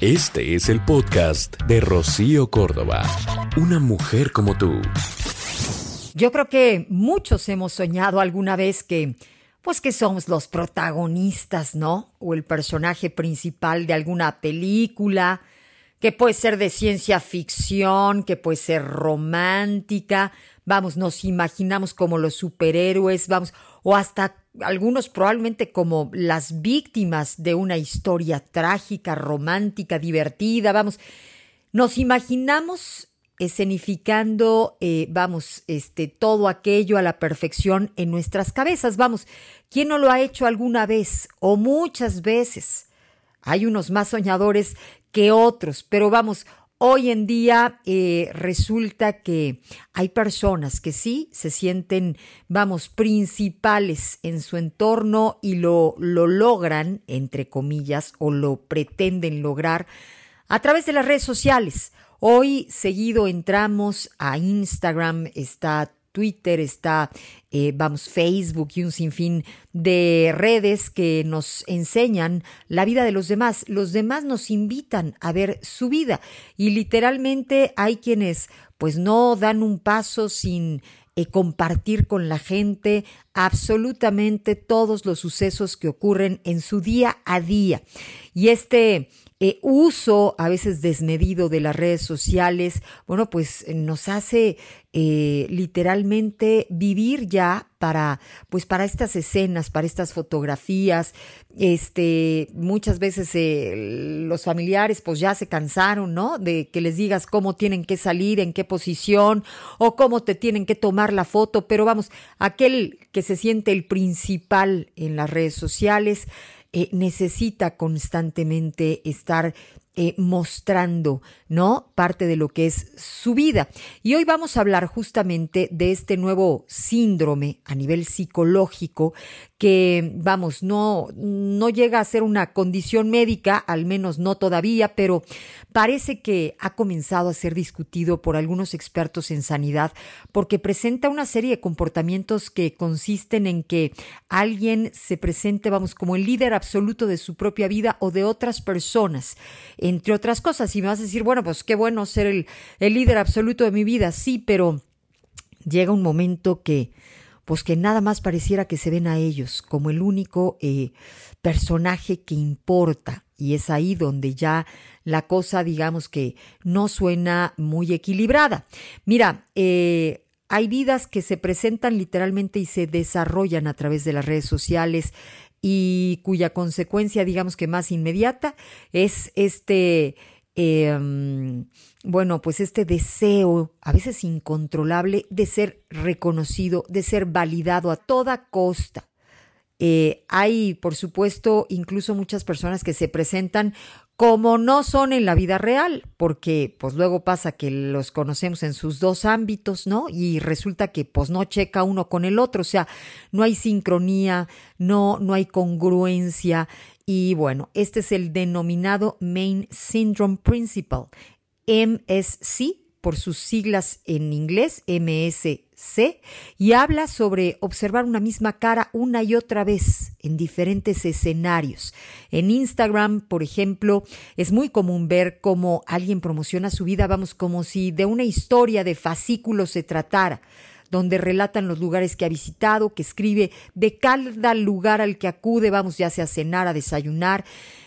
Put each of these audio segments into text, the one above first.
Este es el podcast de Rocío Córdoba. Una mujer como tú. Yo creo que muchos hemos soñado alguna vez que, pues que somos los protagonistas, ¿no? O el personaje principal de alguna película, que puede ser de ciencia ficción, que puede ser romántica, vamos, nos imaginamos como los superhéroes, vamos, o hasta algunos probablemente como las víctimas de una historia trágica, romántica, divertida, vamos, nos imaginamos escenificando, eh, vamos, este, todo aquello a la perfección en nuestras cabezas, vamos, ¿quién no lo ha hecho alguna vez o muchas veces? Hay unos más soñadores que otros, pero vamos, Hoy en día eh, resulta que hay personas que sí se sienten, vamos, principales en su entorno y lo, lo logran, entre comillas, o lo pretenden lograr a través de las redes sociales. Hoy seguido entramos a Instagram, está Twitter, está, eh, vamos, Facebook y un sinfín de redes que nos enseñan la vida de los demás. Los demás nos invitan a ver su vida y literalmente hay quienes pues no dan un paso sin eh, compartir con la gente absolutamente todos los sucesos que ocurren en su día a día. Y este eh, uso a veces desmedido de las redes sociales, bueno, pues eh, nos hace eh, literalmente vivir ya para, pues para estas escenas, para estas fotografías. Este, muchas veces los familiares pues ya se cansaron, ¿no? De que les digas cómo tienen que salir, en qué posición o cómo te tienen que tomar la foto, pero vamos, aquel que se siente el principal en las redes sociales, eh, necesita constantemente estar eh, mostrando, ¿no? Parte de lo que es su vida. Y hoy vamos a hablar justamente de este nuevo síndrome a nivel psicológico que, vamos, no, no llega a ser una condición médica, al menos no todavía, pero parece que ha comenzado a ser discutido por algunos expertos en sanidad porque presenta una serie de comportamientos que consisten en que alguien se presente, vamos, como el líder absoluto de su propia vida o de otras personas, entre otras cosas. Y me vas a decir, bueno, pues qué bueno ser el, el líder absoluto de mi vida, sí, pero llega un momento que pues que nada más pareciera que se ven a ellos como el único eh, personaje que importa. Y es ahí donde ya la cosa, digamos que no suena muy equilibrada. Mira, eh, hay vidas que se presentan literalmente y se desarrollan a través de las redes sociales y cuya consecuencia, digamos que más inmediata, es este Em, bueno, pues este deseo, a veces incontrolable, de ser reconocido, de ser validado a toda costa. Eh, hay, por supuesto, incluso muchas personas que se presentan como no son en la vida real, porque pues luego pasa que los conocemos en sus dos ámbitos, ¿no? Y resulta que pues no checa uno con el otro, o sea, no hay sincronía, no, no hay congruencia y bueno, este es el denominado Main Syndrome Principle, MSC, por sus siglas en inglés, MSC, y habla sobre observar una misma cara una y otra vez en diferentes escenarios. En Instagram, por ejemplo, es muy común ver cómo alguien promociona su vida, vamos, como si de una historia de fascículo se tratara donde relatan los lugares que ha visitado, que escribe de cada lugar al que acude, vamos ya sea a cenar, a desayunar.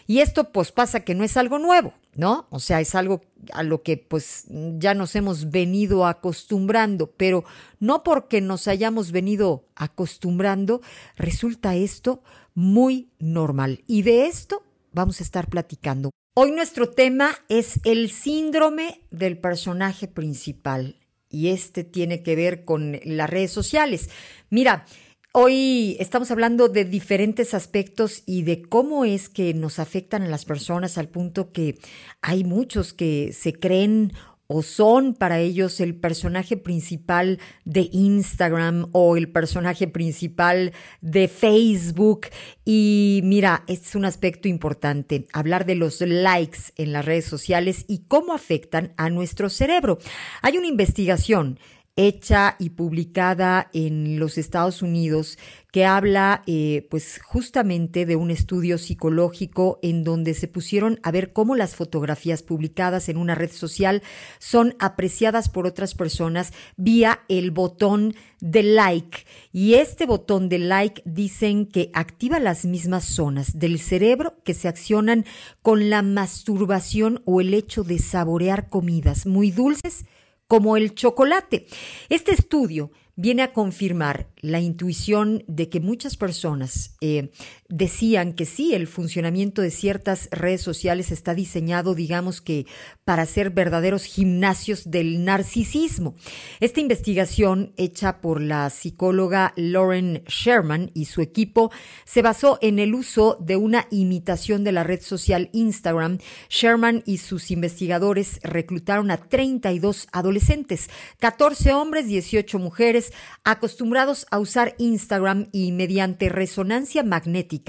Y esto pues pasa que no es algo nuevo, ¿no? O sea, es algo a lo que pues ya nos hemos venido acostumbrando, pero no porque nos hayamos venido acostumbrando, resulta esto muy normal. Y de esto vamos a estar platicando. Hoy nuestro tema es el síndrome del personaje principal y este tiene que ver con las redes sociales. Mira, hoy estamos hablando de diferentes aspectos y de cómo es que nos afectan a las personas al punto que hay muchos que se creen o son para ellos el personaje principal de Instagram o el personaje principal de Facebook. Y mira, es un aspecto importante, hablar de los likes en las redes sociales y cómo afectan a nuestro cerebro. Hay una investigación hecha y publicada en los Estados Unidos que habla eh, pues justamente de un estudio psicológico en donde se pusieron a ver cómo las fotografías publicadas en una red social son apreciadas por otras personas vía el botón de like. Y este botón de like dicen que activa las mismas zonas del cerebro que se accionan con la masturbación o el hecho de saborear comidas muy dulces como el chocolate. Este estudio viene a confirmar la intuición de que muchas personas eh, decían que sí, el funcionamiento de ciertas redes sociales está diseñado, digamos que, para ser verdaderos gimnasios del narcisismo. Esta investigación, hecha por la psicóloga Lauren Sherman y su equipo, se basó en el uso de una imitación de la red social Instagram. Sherman y sus investigadores reclutaron a 32 adolescentes, 14 hombres, 18 mujeres, acostumbrados a usar Instagram y mediante resonancia magnética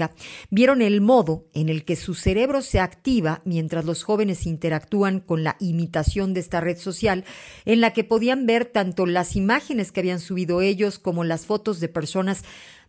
vieron el modo en el que su cerebro se activa mientras los jóvenes interactúan con la imitación de esta red social, en la que podían ver tanto las imágenes que habían subido ellos como las fotos de personas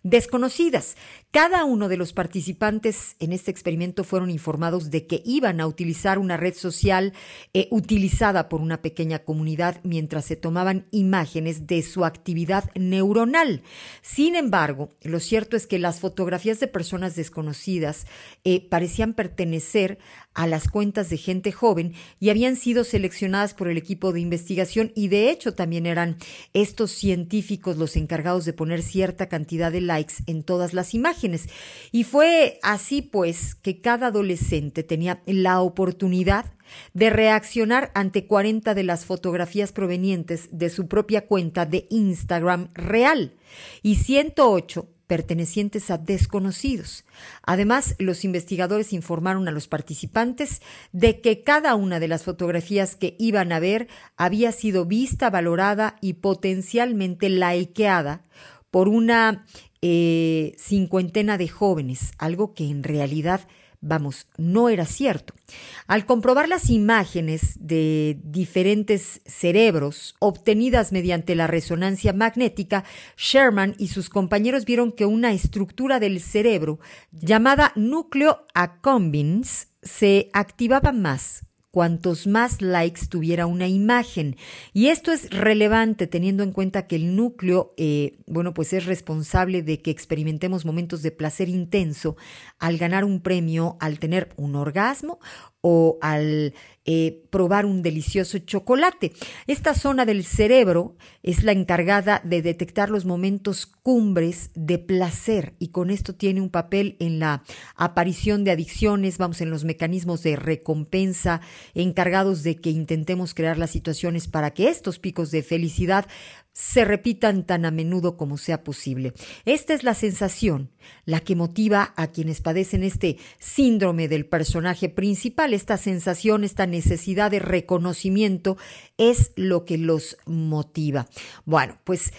desconocidas. Cada uno de los participantes en este experimento fueron informados de que iban a utilizar una red social eh, utilizada por una pequeña comunidad mientras se tomaban imágenes de su actividad neuronal. Sin embargo, lo cierto es que las fotografías de personas desconocidas eh, parecían pertenecer a las cuentas de gente joven y habían sido seleccionadas por el equipo de investigación y de hecho también eran estos científicos los encargados de poner cierta cantidad de en todas las imágenes. Y fue así pues que cada adolescente tenía la oportunidad de reaccionar ante 40 de las fotografías provenientes de su propia cuenta de Instagram real y 108 pertenecientes a desconocidos. Además, los investigadores informaron a los participantes de que cada una de las fotografías que iban a ver había sido vista, valorada y potencialmente likeada por una eh, cincuentena de jóvenes, algo que en realidad Vamos, no era cierto. Al comprobar las imágenes de diferentes cerebros obtenidas mediante la resonancia magnética, Sherman y sus compañeros vieron que una estructura del cerebro llamada núcleo accumbens se activaba más cuantos más likes tuviera una imagen. Y esto es relevante teniendo en cuenta que el núcleo, eh, bueno, pues es responsable de que experimentemos momentos de placer intenso al ganar un premio, al tener un orgasmo o al eh, probar un delicioso chocolate. Esta zona del cerebro es la encargada de detectar los momentos cumbres de placer y con esto tiene un papel en la aparición de adicciones, vamos, en los mecanismos de recompensa encargados de que intentemos crear las situaciones para que estos picos de felicidad se repitan tan a menudo como sea posible. Esta es la sensación, la que motiva a quienes padecen este síndrome del personaje principal, esta sensación, esta necesidad de reconocimiento es lo que los motiva. Bueno, pues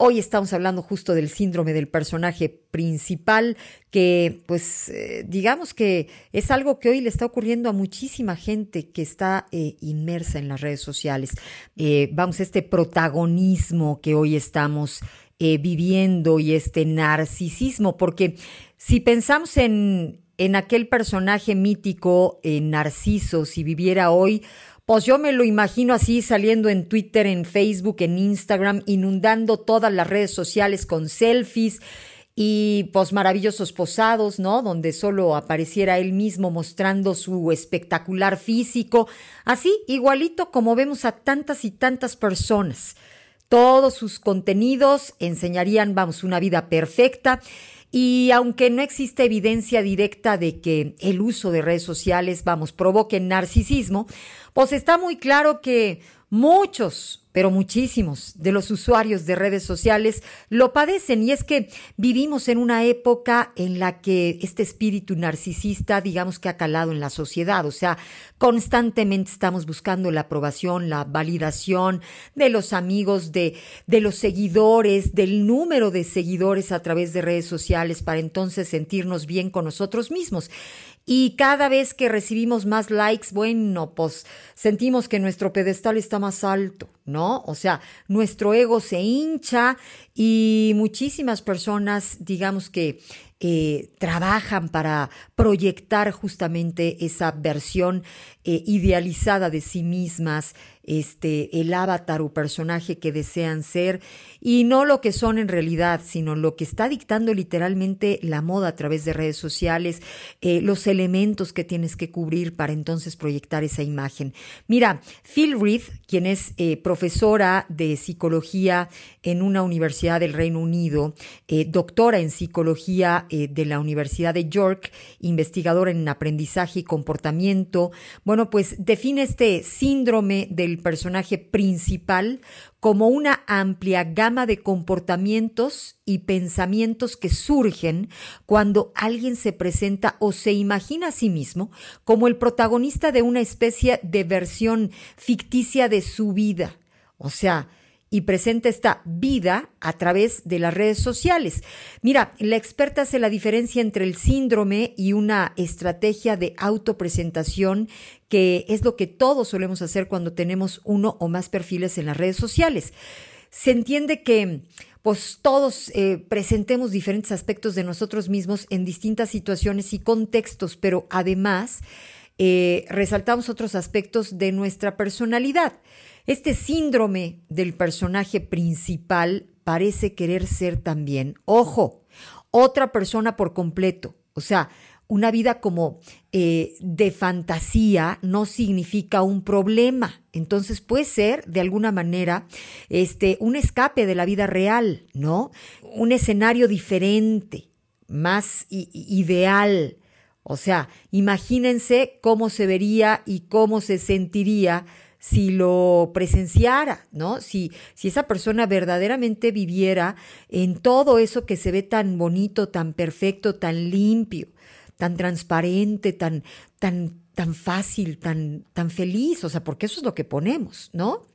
Hoy estamos hablando justo del síndrome del personaje principal, que pues eh, digamos que es algo que hoy le está ocurriendo a muchísima gente que está eh, inmersa en las redes sociales. Eh, vamos, este protagonismo que hoy estamos viviendo y este narcisismo, porque si pensamos en, en aquel personaje mítico, Narciso, si viviera hoy, pues yo me lo imagino así saliendo en Twitter, en Facebook, en Instagram, inundando todas las redes sociales con selfies y pues maravillosos posados, ¿no? Donde solo apareciera él mismo mostrando su espectacular físico, así igualito como vemos a tantas y tantas personas. Todos sus contenidos enseñarían, vamos, una vida perfecta y aunque no existe evidencia directa de que el uso de redes sociales, vamos, provoque narcisismo, pues está muy claro que muchos, pero muchísimos de los usuarios de redes sociales lo padecen y es que vivimos en una época en la que este espíritu narcisista, digamos que ha calado en la sociedad, o sea, constantemente estamos buscando la aprobación, la validación de los amigos, de, de los seguidores, del número de seguidores a través de redes sociales para entonces sentirnos bien con nosotros mismos. Y cada vez que recibimos más likes, bueno, pues sentimos que nuestro pedestal está más alto ¿no? O sea, nuestro ego se hincha y muchísimas personas, digamos que eh, trabajan para proyectar justamente esa versión eh, idealizada de sí mismas, este, el avatar o personaje que desean ser y no lo que son en realidad, sino lo que está dictando literalmente la moda a través de redes sociales, eh, los elementos que tienes que cubrir para entonces proyectar esa imagen. Mira, Phil Reed, quien es eh, profesora de psicología en una universidad del Reino Unido, doctora en psicología de la Universidad de York, investigadora en aprendizaje y comportamiento, bueno, pues define este síndrome del personaje principal como una amplia gama de comportamientos y pensamientos que surgen cuando alguien se presenta o se imagina a sí mismo como el protagonista de una especie de versión ficticia de su vida. O sea, y presenta esta vida a través de las redes sociales. Mira, la experta hace la diferencia entre el síndrome y una estrategia de autopresentación que es lo que todos solemos hacer cuando tenemos uno o más perfiles en las redes sociales. Se entiende que pues todos eh, presentemos diferentes aspectos de nosotros mismos en distintas situaciones y contextos, pero además eh, resaltamos otros aspectos de nuestra personalidad. Este síndrome del personaje principal parece querer ser también, ojo, otra persona por completo. O sea, una vida como eh, de fantasía no significa un problema. Entonces puede ser, de alguna manera, este, un escape de la vida real, ¿no? Un escenario diferente, más ideal. O sea, imagínense cómo se vería y cómo se sentiría si lo presenciara, ¿no? Si, si esa persona verdaderamente viviera en todo eso que se ve tan bonito, tan perfecto, tan limpio, tan transparente, tan, tan, tan fácil, tan, tan feliz, o sea, porque eso es lo que ponemos, ¿no?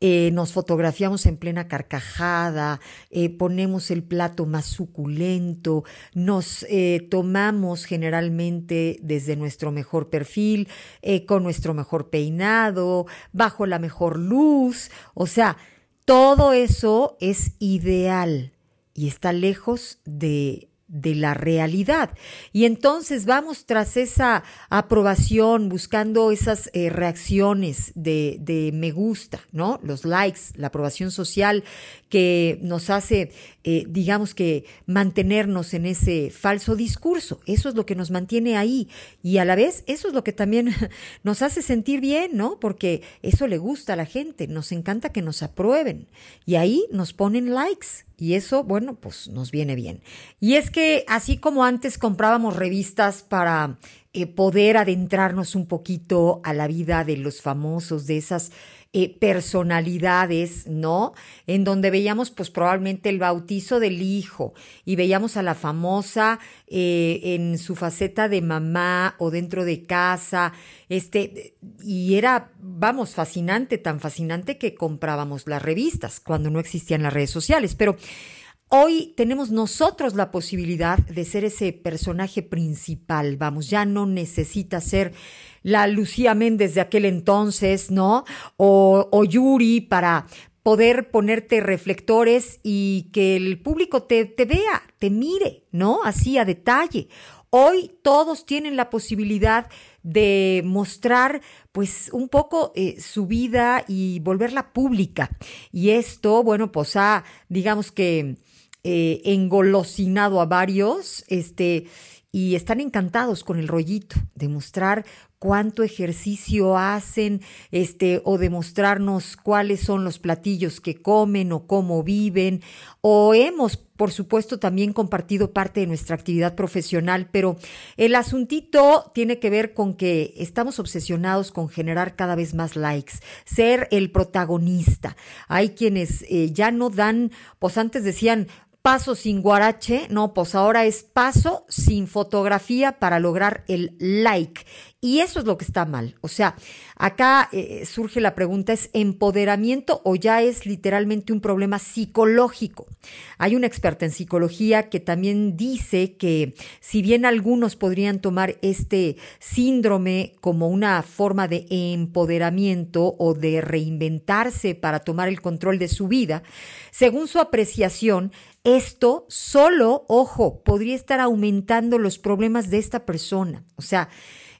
Eh, nos fotografiamos en plena carcajada, eh, ponemos el plato más suculento, nos eh, tomamos generalmente desde nuestro mejor perfil, con nuestro mejor peinado, bajo la mejor luz, o sea, todo eso es ideal y está lejos de de la realidad. Y entonces vamos tras esa aprobación, buscando esas eh, reacciones de, de, me gusta, ¿no? Los likes, la aprobación social que nos hace, eh, digamos que, mantenernos en ese falso discurso. Eso es lo que nos mantiene ahí. Y a la vez, eso es lo que también nos hace sentir bien, ¿no? Porque eso le gusta a la gente, nos encanta que nos aprueben. Y ahí nos ponen likes. Y eso, bueno, pues nos viene bien. Y es que así como antes comprábamos revistas para eh, poder adentrarnos un poquito a la vida de los famosos, de esas eh, personalidades, ¿no? En donde veíamos pues probablemente el bautizo del hijo y veíamos a la famosa eh, en su faceta de mamá o dentro de casa, este, y era, vamos, fascinante, tan fascinante que comprábamos las revistas cuando no existían las redes sociales, pero... Hoy tenemos nosotros la posibilidad de ser ese personaje principal, vamos, ya no necesita ser la Lucía Méndez de aquel entonces, ¿no? O, Yuri para poder ponerte reflectores y que el público te, te vea, te mire, ¿no? Así a detalle. Hoy todos tienen la posibilidad de mostrar pues un poco eh, su vida y volverla pública. Y esto, bueno, pues ha, digamos que eh, engolosinado a varios, este, y están encantados con el rollito de mostrar cuánto ejercicio hacen, este, o demostrarnos cuáles son los platillos que comen o cómo viven, o hemos, por supuesto, también compartido parte de nuestra actividad profesional, pero el asuntito tiene que ver con que estamos obsesionados con generar cada vez más likes, ser el protagonista. Hay quienes eh, ya no dan, pues antes decían, paso sin guarache, no, pues ahora es paso sin fotografía para lograr el like. Y eso es lo que está mal. O sea, acá eh, surge la pregunta, ¿es empoderamiento o ya es literalmente un problema psicológico? Hay una experta en psicología que también dice que si bien algunos podrían tomar este síndrome como una forma de empoderamiento o de reinventarse para tomar el control de su vida, según su apreciación, esto solo, ojo, podría estar aumentando los problemas de esta persona. O sea,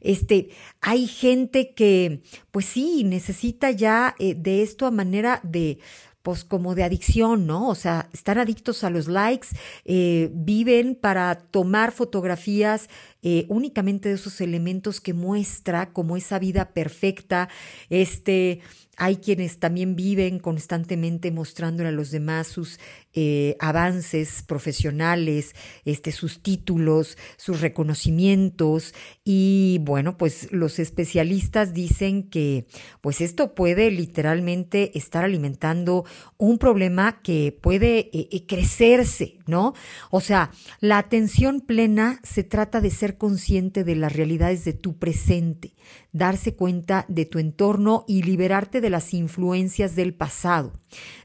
este, hay gente que, pues sí, necesita ya eh, de esto a manera de, pues como de adicción, ¿no? O sea, están adictos a los likes, eh, viven para tomar fotografías eh, únicamente de esos elementos que muestra como esa vida perfecta, este, hay quienes también viven constantemente mostrándole a los demás sus eh, avances profesionales, este, sus títulos, sus reconocimientos. Y bueno, pues los especialistas dicen que pues esto puede literalmente estar alimentando un problema que puede eh, crecerse, ¿no? O sea, la atención plena se trata de ser consciente de las realidades de tu presente, darse cuenta de tu entorno y liberarte de las influencias del pasado.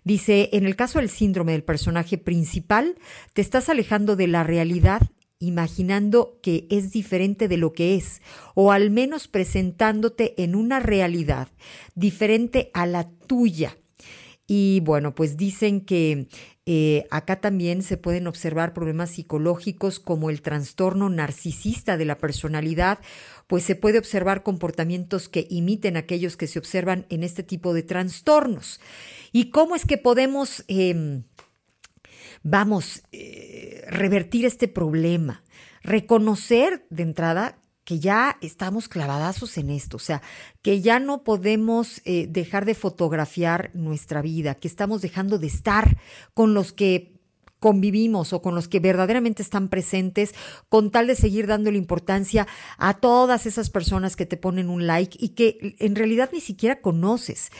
Dice, en el caso del síndrome del personaje principal, te estás alejando de la realidad imaginando que es diferente de lo que es, o al menos presentándote en una realidad diferente a la tuya. Y bueno, pues dicen que eh, acá también se pueden observar problemas psicológicos como el trastorno narcisista de la personalidad, pues se puede observar comportamientos que imiten aquellos que se observan en este tipo de trastornos. ¿Y cómo es que podemos, em, vamos, eh, revertir este problema? Reconocer de entrada que ya estamos clavadazos en esto, o sea, que ya no podemos eh, dejar de fotografiar nuestra vida, que estamos dejando de estar con los que convivimos o con los que verdaderamente están presentes, con tal de seguir dándole importancia a todas esas personas que te ponen un like y que en realidad ni siquiera conoces.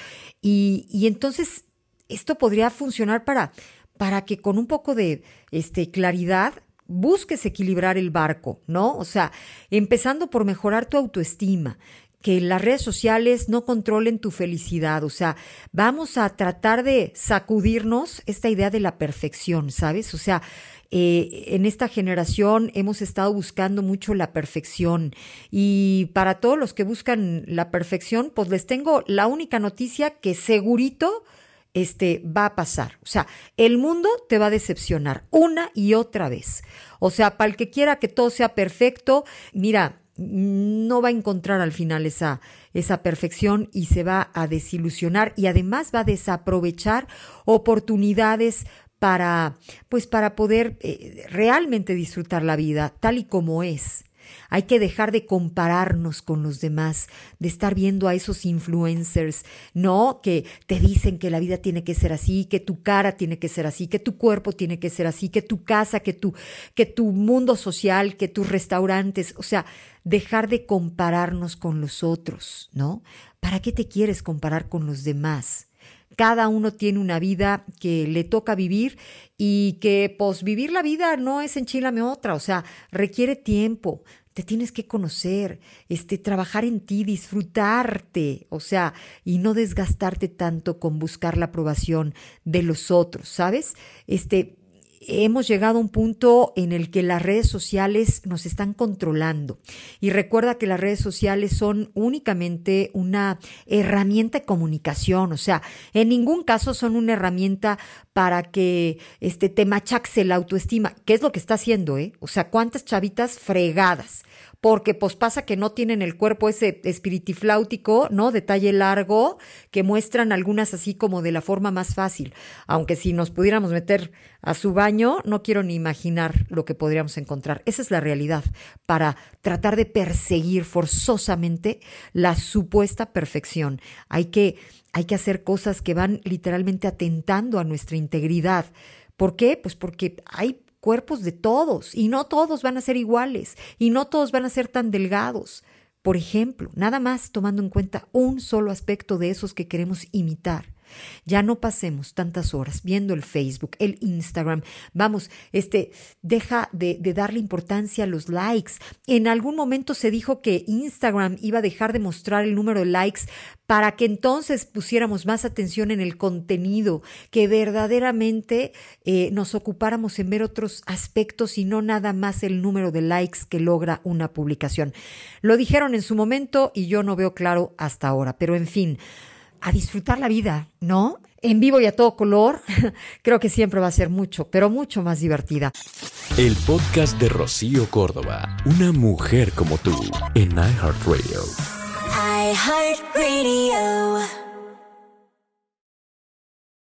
Y, y entonces esto podría funcionar para, para que con un poco de este, claridad busques equilibrar el barco, ¿no? O sea, empezando por mejorar tu autoestima, que las redes sociales no controlen tu felicidad. O sea, vamos a tratar de sacudirnos esta idea de la perfección, ¿sabes? O sea, eh, en esta generación hemos estado buscando mucho la perfección y para todos los que buscan la perfección, pues les tengo la única noticia que segurito este, va a pasar. O sea, el mundo te va a decepcionar una y otra vez. O sea, para el que quiera que todo sea perfecto, mira, no va a encontrar al final esa, esa perfección y se va a desilusionar y además va a desaprovechar oportunidades para, pues para poder eh, realmente disfrutar la vida tal y como es. Hay que dejar de compararnos con los demás, de estar viendo a esos influencers, ¿no? Que te dicen que la vida tiene que ser así, que tu cara tiene que ser así, que tu cuerpo tiene que ser así, que tu casa, que tu, que tu mundo social, que tus restaurantes, o sea, dejar de compararnos con los otros, ¿no? ¿Para qué te quieres comparar con los demás? Cada uno tiene una vida que le toca vivir y que pues vivir la vida no es enchilame otra, o sea, requiere tiempo, te tienes que conocer, este, trabajar en ti, disfrutarte, o sea, y no desgastarte tanto con buscar la aprobación de los otros, ¿sabes? Este, hemos llegado a un punto en el que las redes sociales nos están controlando. Y recuerda que las redes sociales son únicamente una herramienta de comunicación, o sea, en ningún caso son una herramienta para que este, te machaxe la autoestima, que es lo que está haciendo, ¿eh? O sea, cuántas chavitas fregadas porque pues pasa que no tienen el cuerpo ese espiritifláutico, ¿no? Detalle largo, que muestran algunas así como de la forma más fácil. Aunque si nos pudiéramos meter a su baño, no quiero ni imaginar lo que podríamos encontrar. Esa es la realidad, para tratar de perseguir forzosamente la supuesta perfección. Hay que, hay que hacer cosas que van literalmente atentando a nuestra integridad. ¿Por qué? Pues porque hay cuerpos de todos y no todos van a ser iguales y no todos van a ser tan delgados. Por ejemplo, nada más tomando en cuenta un solo aspecto de esos que queremos imitar. Ya no pasemos tantas horas viendo el Facebook, el Instagram. Vamos, este, deja de, darle importancia a los likes. En algún momento se dijo que Instagram iba a dejar de mostrar el número de likes para que entonces pusiéramos más atención en el contenido, que verdaderamente eh, nos ocupáramos en ver otros aspectos y no nada más el número de likes que logra una publicación. Lo dijeron en su momento y yo no veo claro hasta ahora, pero en fin, a disfrutar la vida, ¿no? En vivo y a todo color, creo que siempre va a ser mucho, pero mucho más divertida. El podcast de Rocío Córdoba, una mujer como tú, en iHeartRadio. iHeartRadio.